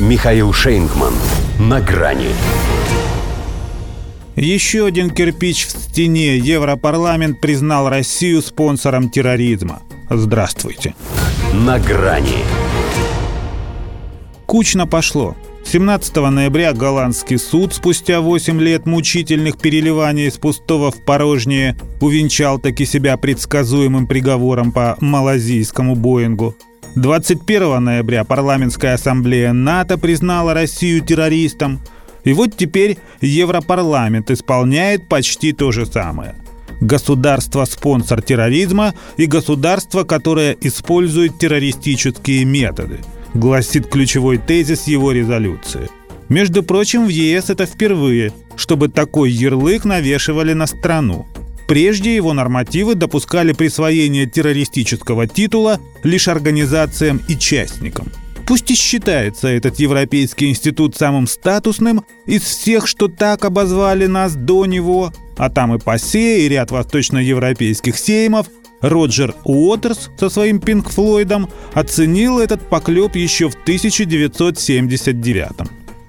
Михаил Шейнгман. На грани. Еще один кирпич в стене. Европарламент признал Россию спонсором терроризма. Здравствуйте. На грани. Кучно пошло. 17 ноября голландский суд спустя 8 лет мучительных переливаний из пустого в порожнее увенчал таки себя предсказуемым приговором по малазийскому Боингу. 21 ноября парламентская ассамблея НАТО признала Россию террористом. И вот теперь Европарламент исполняет почти то же самое. Государство-спонсор терроризма и государство, которое использует террористические методы – гласит ключевой тезис его резолюции. Между прочим, в ЕС это впервые, чтобы такой ярлык навешивали на страну. Прежде его нормативы допускали присвоение террористического титула лишь организациям и частникам. Пусть и считается этот Европейский институт самым статусным из всех, что так обозвали нас до него, а там и ПАСЕ, и ряд восточноевропейских сеймов, Роджер Уотерс со своим Пинк Флойдом оценил этот поклеп еще в 1979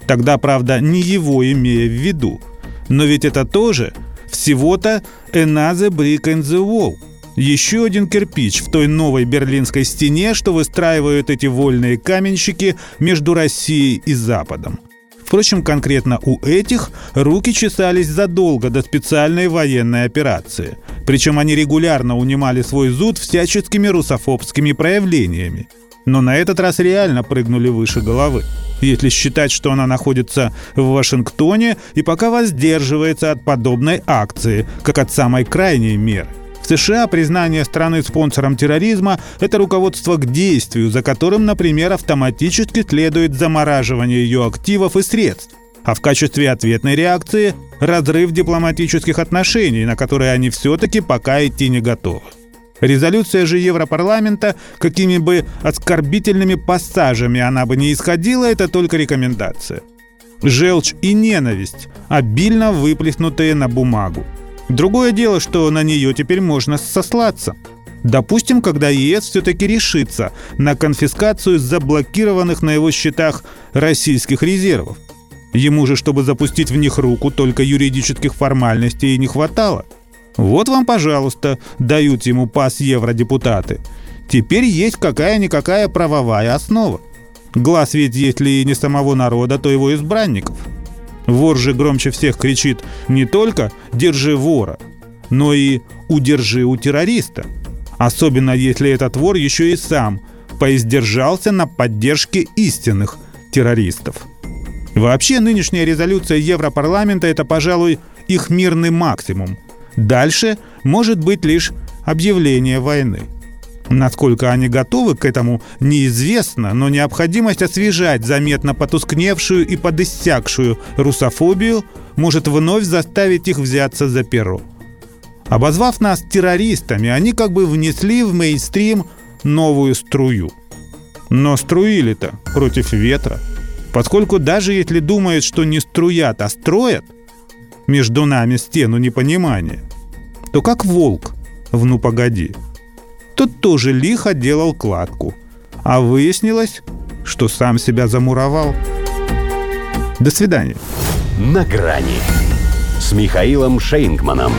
Тогда, правда, не его имея в виду. Но ведь это тоже всего-то «Another brick in the wall», еще один кирпич в той новой берлинской стене, что выстраивают эти вольные каменщики между Россией и Западом. Впрочем, конкретно у этих руки чесались задолго до специальной военной операции. Причем они регулярно унимали свой зуд всяческими русофобскими проявлениями. Но на этот раз реально прыгнули выше головы. Если считать, что она находится в Вашингтоне и пока воздерживается от подобной акции, как от самой крайней меры – в США признание страны спонсором терроризма – это руководство к действию, за которым, например, автоматически следует замораживание ее активов и средств. А в качестве ответной реакции – разрыв дипломатических отношений, на которые они все-таки пока идти не готовы. Резолюция же Европарламента, какими бы оскорбительными пассажами она бы не исходила, это только рекомендация. Желчь и ненависть, обильно выплеснутые на бумагу. Другое дело, что на нее теперь можно сослаться. Допустим, когда ЕС все-таки решится на конфискацию заблокированных на его счетах российских резервов. Ему же, чтобы запустить в них руку, только юридических формальностей и не хватало. Вот вам, пожалуйста, дают ему пас евродепутаты. Теперь есть какая-никакая правовая основа. Глаз ведь, если не самого народа, то его избранников – Вор же громче всех кричит не только «держи вора», но и «удержи у террориста». Особенно если этот вор еще и сам поиздержался на поддержке истинных террористов. Вообще нынешняя резолюция Европарламента – это, пожалуй, их мирный максимум. Дальше может быть лишь объявление войны – Насколько они готовы к этому, неизвестно, но необходимость освежать заметно потускневшую и подиссякшую русофобию может вновь заставить их взяться за перо. Обозвав нас террористами, они как бы внесли в мейнстрим новую струю. Но струили-то против ветра. Поскольку даже если думают, что не струят, а строят, между нами стену непонимания, то как волк в «Ну погоди», тот тоже лихо делал кладку. А выяснилось, что сам себя замуровал. До свидания. На грани с Михаилом Шейнгманом.